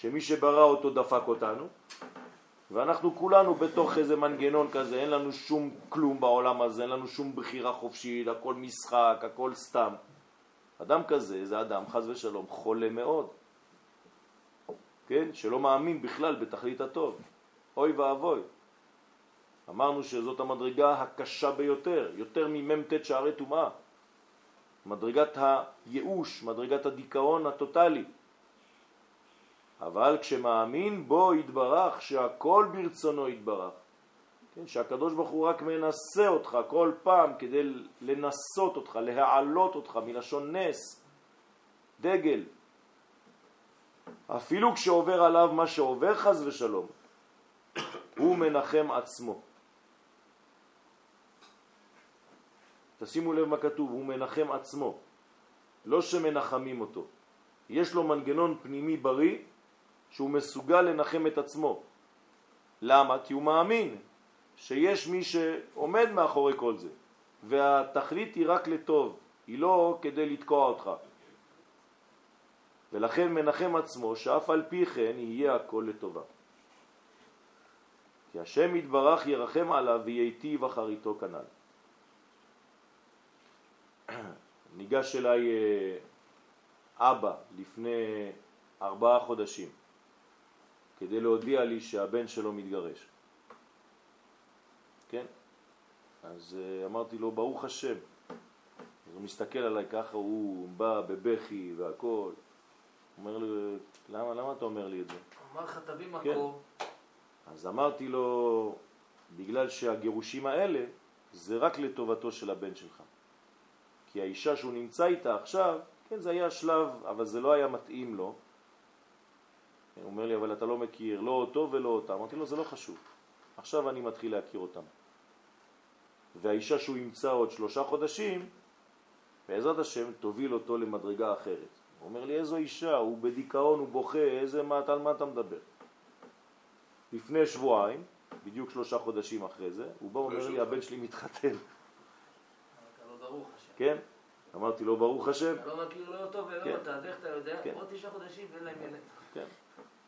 שמי שברא אותו דפק אותנו, ואנחנו כולנו בתוך איזה מנגנון כזה, אין לנו שום כלום בעולם הזה, אין לנו שום בחירה חופשית, הכל משחק, הכל סתם. אדם כזה זה אדם, חז ושלום, חולה מאוד, כן? שלא מאמין בכלל בתכלית הטוב. אוי ואבוי. אמרנו שזאת המדרגה הקשה ביותר, יותר ממ"ט שערי טומאה. מדרגת הייאוש, מדרגת הדיכאון הטוטלי. אבל כשמאמין בו יתברך שהכל ברצונו יתברך. כן, שהקדוש ברוך הוא רק מנסה אותך כל פעם כדי לנסות אותך, להעלות אותך מלשון נס, דגל. אפילו כשעובר עליו מה שעובר חז ושלום, הוא מנחם עצמו. תשימו לב מה כתוב, הוא מנחם עצמו, לא שמנחמים אותו. יש לו מנגנון פנימי בריא שהוא מסוגל לנחם את עצמו. למה? כי הוא מאמין שיש מי שעומד מאחורי כל זה, והתכלית היא רק לטוב, היא לא כדי לתקוע אותך. ולכן מנחם עצמו שאף על פי כן יהיה הכל לטובה. כי השם יתברך ירחם עליו וייטיב אחריתו כנ"ל. *clears throat* ניגש אליי אה, אבא לפני ארבעה חודשים כדי להודיע לי שהבן שלו מתגרש. כן? אז אה, אמרתי לו, ברוך השם. אז הוא מסתכל עליי ככה, הוא בא בבכי והכל. אומר לי, למה, למה אתה אומר לי את זה? אמר לך תביא כן. מקור, אז אמרתי לו, בגלל שהגירושים האלה זה רק לטובתו של הבן שלך. כי האישה שהוא נמצא איתה עכשיו, כן, זה היה שלב, אבל זה לא היה מתאים לו. הוא אומר לי, אבל אתה לא מכיר, לא אותו ולא אותה. אמרתי לו, זה לא חשוב. עכשיו אני מתחיל להכיר אותם. והאישה שהוא ימצא עוד שלושה חודשים, בעזרת השם תוביל אותו למדרגה אחרת. הוא אומר לי, איזו אישה, הוא בדיכאון, הוא בוכה, איזה, מה, על מה אתה מדבר? לפני שבועיים, בדיוק שלושה חודשים אחרי זה, הוא בא ואומר לי, הבן שלי מתחתן, השם. כן? אמרתי לו, ברוך השם. אתה לא מכיר לא אותו ולא כן. אותה, אז איך אתה יודע? כן. עוד תשעה חודשים ואין להם ילד. כן.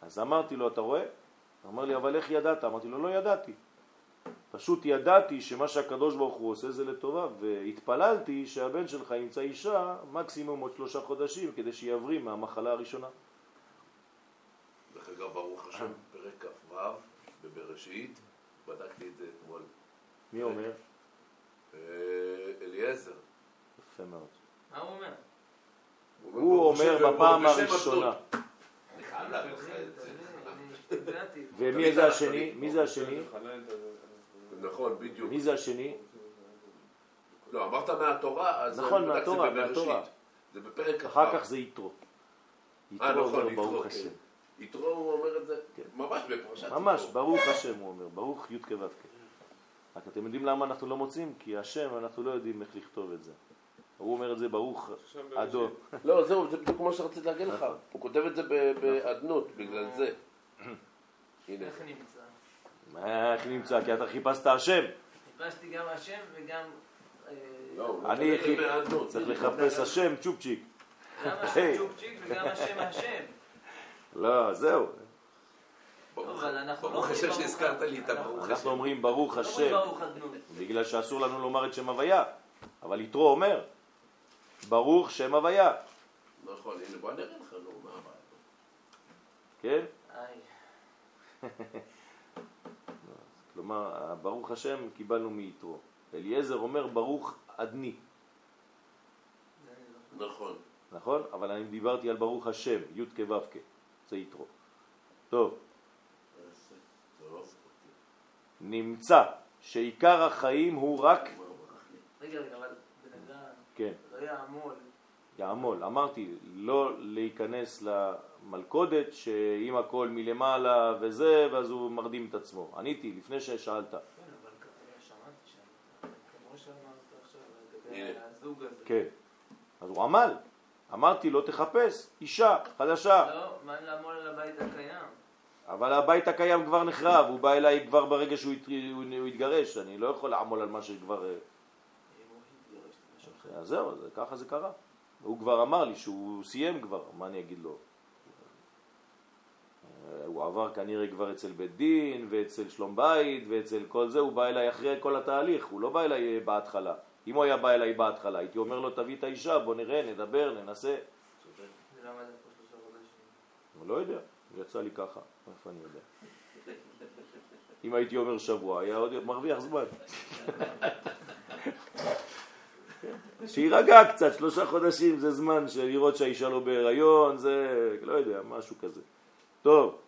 אז אמרתי לו, אתה רואה? הוא אמר לי, אבל איך ידעת? אמרתי לו, לא ידעתי. פשוט ידעתי שמה שהקדוש ברוך הוא עושה זה לטובה, והתפללתי שהבן שלך ימצא אישה מקסימום עוד שלושה חודשים כדי שיבריא מהמחלה הראשונה. דרך אגב, ברוך השם, פרק כ"ו בבראשית, בדקתי את זה אתמול. מי אומר? אה, אליעזר. יפה מאוד. מה הוא אומר? הוא אומר בפעם הראשונה. אני חייב להגיד לך את זה. אני השתגעתי. ומי זה השני? מי זה השני? נכון, בדיוק. מי זה השני? לא, אמרת מהתורה, אז נכון, מהתורה. מהתורה. זה בפרק כ"ו. אחר כך זה יתרו. אה, יתרו נכון, אומר ברוך כן. השם. יתרו הוא אומר את זה כן. ממש בפרשת יתרו. ממש, ברוך השם הוא אומר, ברוך י' כו' כ'. רק אתם יודעים למה אנחנו לא מוצאים? כי השם, אנחנו לא יודעים איך לכתוב את זה. הוא אומר את זה ברוך אדו. לא, זהו, זה בדיוק מה שרציתי להגיד לך. נכון. הוא כותב את זה באדנות, בגלל זה. הנה. איך נמצא? מה, איך נמצא? כי אתה חיפשת השם. חיפשתי גם השם וגם... אה, לא, אני. צריך. לחפש השם צ'ופצ'יק. גם. השם צ'ופצ'יק וגם השם השם. לא, זהו. ברוך- אבל אנחנו לא השם שהזכרת. לי את הברוך אנחנו השם. אומרים ברוך לא השם. בגלל שאסור לנו לומר את שם הוויה. אבל יתרו אומר, ברוך שם הוויה. נכון, הנה בוא נראה לך, נו, מה הבעיה? כן? כלומר, ברוך השם קיבלנו מיתרו. אליעזר אומר ברוך אדני, נכון. נכון? אבל אני דיברתי על ברוך השם, י' כו' כ', זה יתרו. טוב. נמצא שעיקר החיים הוא רק, רגע, רגע, אבל בן אדם כן, לא יעמול. יעמול. אמרתי, לא להיכנס למלכודת שאם הכל מלמעלה וזה, ואז הוא מרדים את עצמו. עניתי לפני ששאלת. כן, אבל שם, כמו שאמרת עכשיו, לגבי הנה. הזוג הזה. כן. אז הוא עמל. אמרתי לו, תחפש אישה חדשה. לא, מה לעמול על הבית הקיים? אבל הבית הקיים כבר נחרב, הוא בא אליי כבר ברגע שהוא הת- הוא- הוא התגרש, אני לא יכול לעמול על מה שכבר... אה. אז זהו, זה- ככה זה קרה. הוא כבר אמר לי שהוא סיים כבר, מה אני אגיד לו? אה, הוא עבר כנראה כבר אצל בית דין ואצל שלום בית ואצל כל זה, הוא בא אליי אחרי כל התהליך, הוא לא בא אליי אה, בהתחלה. אם הוא היה בא אליי בהתחלה, הייתי אומר לו תביא את האישה, בוא נראה, נדבר, ננסה. הוא לא יודע, יצא לי ככה, איפה אני יודע? אם הייתי אומר שבוע, היה עוד מרוויח זמן. שירגע קצת, שלושה חודשים זה זמן של לראות שהאישה לא בהיריון, זה, לא יודע, משהו כזה. טוב,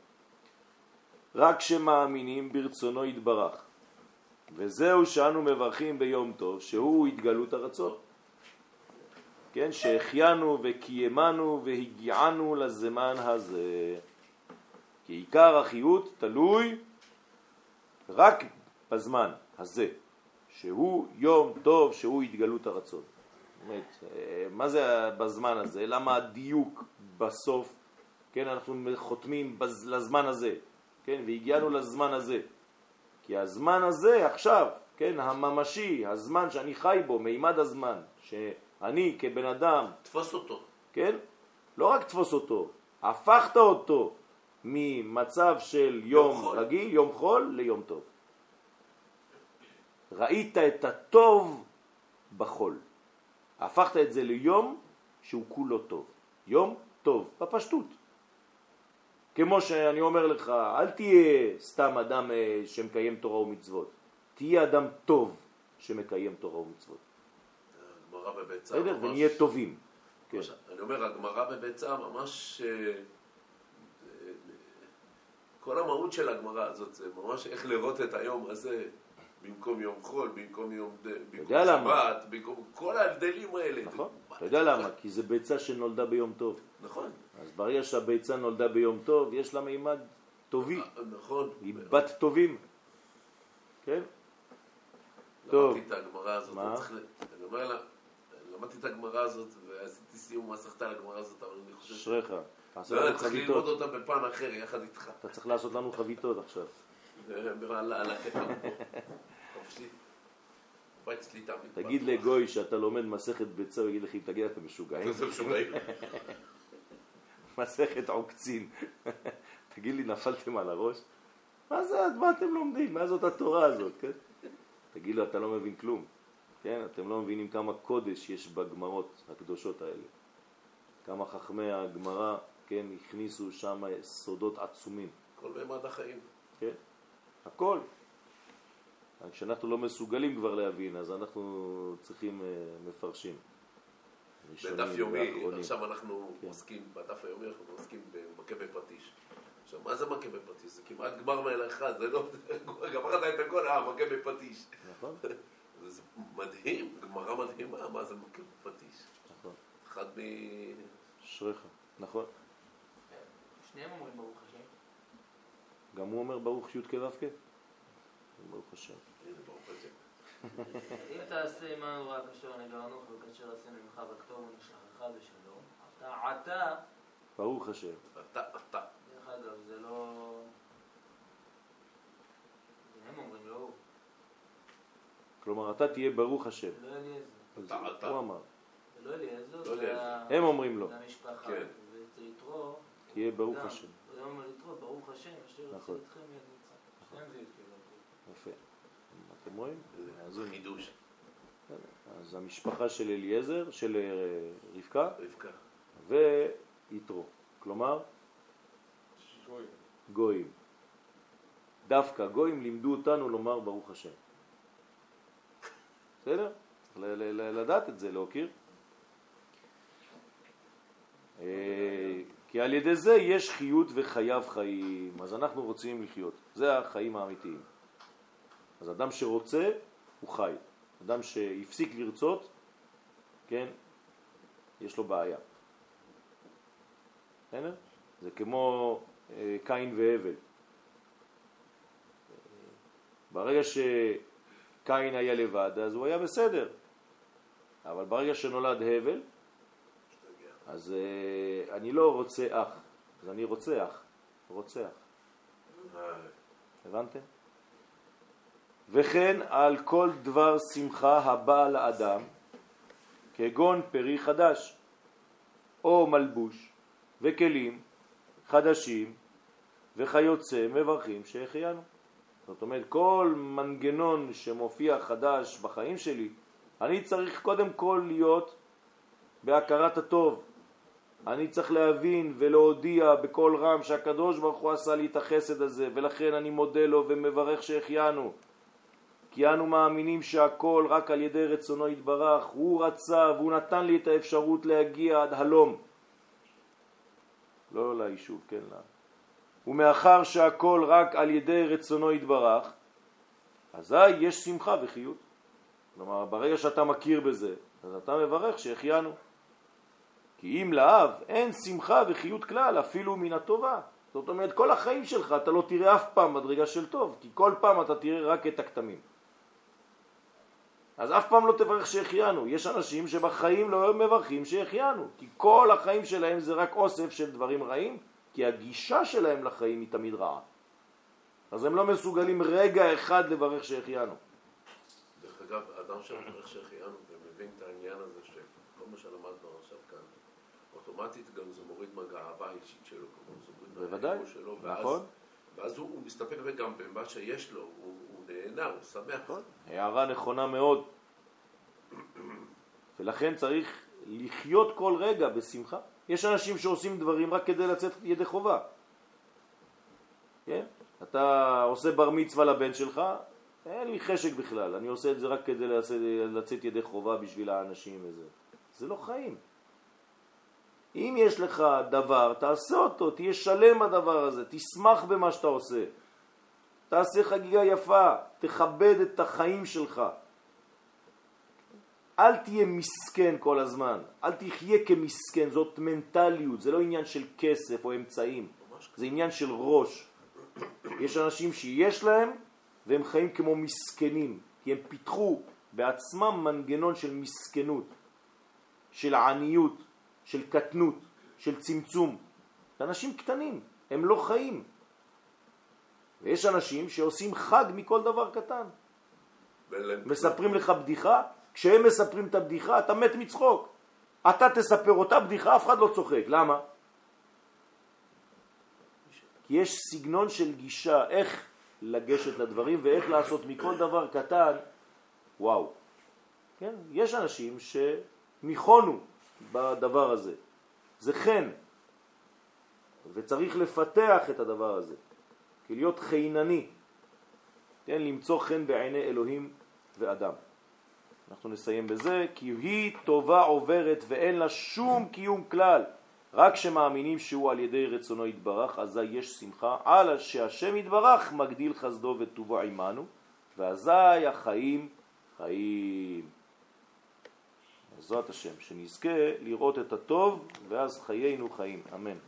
רק שמאמינים ברצונו יתברך, וזהו שאנו מברכים ביום טוב, שהוא התגלות הרצון. כן, שהחיינו וקיימנו והגיענו לזמן הזה. כי עיקר החיות תלוי רק בזמן הזה, שהוא יום טוב, שהוא התגלות הרצון. באמת, אה, מה זה בזמן הזה? למה הדיוק בסוף, כן, אנחנו חותמים בז, לזמן הזה, כן, והגיענו לזמן הזה. כי הזמן הזה עכשיו, כן, הממשי, הזמן שאני חי בו, מימד הזמן, שאני כבן אדם, תפוס אותו. כן, לא רק תפוס אותו, הפכת אותו ממצב של יום, יום חול. רגיל, יום חול, ליום טוב. ראית את הטוב בחול. הפכת את זה ליום שהוא כולו טוב. יום טוב, בפשטות. כמו שאני אומר לך, אל תהיה סתם אדם אה, שמקיים תורה ומצוות. תהיה אדם טוב שמקיים תורה ומצוות. הגמרא בביצה בסדר? ונהיה טובים. כן. ממש- אני אומר, הגמרא בביצה ממש... אה, אה, כל המהות של הגמרא הזאת זה ממש איך לראות את היום הזה במקום יום חול, במקום יום ד- במקום? שבת, במקום כל ההבדלים האלה. נכון. אתה יודע למה? כי זה ביצה שנולדה ביום טוב. נכון. אז ברגע שהביצה נולדה ביום טוב, יש לה מימד טובי. נכון. היא בת טובים. כן? טוב. למדתי את הגמרא הזאת, מה? אני אומר לה, למדתי את הגמרא הזאת ועשיתי סיום מסכתה על הגמרא הזאת, אבל אני חושב. אשריך. תעשה לא, לנו אני צריך ללמוד. אותה בפן אחר יחד איתך. אתה צריך לעשות לנו חביתות עכשיו. *laughs* תגיד. לגוי שאתה לומד מסכת ביצה, הוא יגיד לך, תגיד, אתם משוגעים? *laughs* מסכת עוקצין. *laughs* תגיד לי, נפלתם על הראש? מה זה, מה אתם לומדים? מה זאת התורה הזאת, כן? תגיד לו, אתה לא מבין כלום. כן, אתם לא מבינים כמה קודש יש בגמרות הקדושות האלה. כמה חכמי הגמרא, כן, הכניסו שם סודות עצומים. כל מימד החיים. כן? הכל. כשאנחנו לא מסוגלים כבר להבין, אז אנחנו צריכים אה, מפרשים. בדף יומי. עכשיו אנחנו כן. עוסקים, בדף היומי אנחנו עוסקים במכה בפטיש. עכשיו, מה זה מכה בפטיש? זה כמעט גמר מעל אחד, זה לא... גמרת את הכל, אה, מכה בפטיש. נכון? *laughs* זה מדהים, גמרא מדהימה, מה זה מכה בפטיש? נכון. אחד מ... אשריך. נכון. שניהם אומרים ברוך השם. גם הוא אומר ברוך י' כו' ברוך השם. הנה, ברוך השם. אם תעשה עמנו רק אשר נגרנוך וכאשר עשינו ממך בכתוב ונשלחך בשלום, אתה עתה, ברוך השם. אתה, אתה. דרך אגב, זה לא... הם אומרים, לא הוא. כלומר, אתה תהיה ברוך השם. זה לא אליעזר. אתה, אתה. הוא אמר. לא אליעזר, לא זה הם אומרים לו. זה המשפחה. כן. ואצל יתרו... תהיה ברוך. השם. זה אומר יתרו, ברוך השם, אשר יוצא נכון. אתכם מיד זה יתקבל. יפה. אתם רואים? חידוש. אז המשפחה של אליעזר, של אה, רבקה, רבקה. ויתרו. כלומר, גוי. גויים. דווקא גויים לימדו אותנו לומר ברוך השם. בסדר? לדעת את זה, להוקיר. אה, כי על ידי זה יש חיות וחייו חיים, אז אנחנו רוצים לחיות. זה החיים האמיתיים. אז אדם שרוצה, הוא חי. אדם שהפסיק לרצות, כן, יש לו בעיה. בסדר? זה כמו אה, קין והבל. ברגע שקין היה לבד, אז הוא היה בסדר. אבל ברגע שנולד הבל, אז אה, אני לא רוצה אח, אז אני רוצח, רוצח. אה, הבנתם? וכן על כל דבר שמחה הבא לאדם, כגון פרי חדש, או מלבוש, וכלים חדשים, וכיוצא מברכים שהחיינו. זאת אומרת, כל מנגנון שמופיע חדש בחיים שלי, אני צריך קודם כל להיות בהכרת הטוב. אני צריך להבין ולהודיע בקול רם שהקדוש ברוך הוא עשה לי את החסד הזה ולכן אני מודה לו ומברך שהחיינו כי אנו מאמינים שהכל רק על ידי רצונו יתברך הוא רצה והוא נתן לי את האפשרות להגיע עד הלום לא ליישוב, כן, ל- ומאחר שהכל רק על ידי רצונו יתברך, אזי יש שמחה וחיות. כלומר, ברגע שאתה מכיר בזה, אז אתה מברך שהחיינו. כי אם לאב אין שמחה וחיות כלל, אפילו מן הטובה. זאת אומרת, כל החיים שלך אתה לא תראה אף פעם מדרגה של טוב, כי כל פעם אתה תראה רק את הכתמים. אז אף פעם לא תברך שהחיינו. יש אנשים שבחיים לא מברכים שהחיינו, כי כל החיים שלהם זה רק אוסף של דברים רעים, כי הגישה שלהם לחיים היא תמיד רעה. אז הם לא מסוגלים רגע אחד לברך שהחיינו. דרך אגב, אדם שמברך שהחיינו ומבין את העניין הזה שכל מה שלמדנו עכשיו כאן, אוטומטית גם זה מוריד מהגאווה האישית שלו, כלומר זה מוריד מהאגו שלו, ואז- נכון. ואז הוא, הוא מסתפק גם במה שיש לו, הוא נהנה, הוא שמח. נכון. הערה נכונה מאוד. ולכן צריך לחיות כל רגע בשמחה. יש אנשים שעושים דברים רק כדי לצאת ידי חובה. כן? אתה עושה בר מצווה לבן שלך, אין לי חשק בכלל, אני עושה את זה רק כדי לצאת, ידי חובה בשביל האנשים וזה. זה לא חיים. אם יש לך דבר, תעשה אותו, תהיה שלם בדבר הזה, תשמח במה שאתה עושה. תעשה חגיגה יפה, תכבד את החיים שלך. אל תהיה מסכן כל הזמן, אל תחיה כמסכן, זאת מנטליות, זה לא עניין של כסף או אמצעים, זה עניין של ראש. יש אנשים שיש להם והם חיים כמו מסכנים, כי הם פיתחו בעצמם מנגנון של מסכנות, של עניות, של קטנות, של צמצום. אנשים קטנים, הם לא חיים. ויש אנשים שעושים חג מכל דבר קטן. מספרים לך בדיחה, כשהם מספרים את הבדיחה אתה מת מצחוק. אתה תספר אותה בדיחה, אף אחד לא צוחק. למה? כי יש סגנון של גישה, איך לגשת לדברים ואיך לעשות מכל דבר קטן, וואו. כן? יש אנשים שניחונו בדבר הזה. זה חן, וצריך לפתח את הדבר הזה, כי להיות חינני, כן? למצוא חן בעיני אלוהים ואדם. אנחנו נסיים בזה, כי היא טובה עוברת ואין לה שום קיום כלל. רק שמאמינים שהוא על ידי רצונו יתברך, אזי יש שמחה, על שהשם יתברך מגדיל חסדו וטובו עמנו, ואזי החיים חיים. בעזרת השם, שנזכה לראות את הטוב, ואז חיינו חיים. אמן.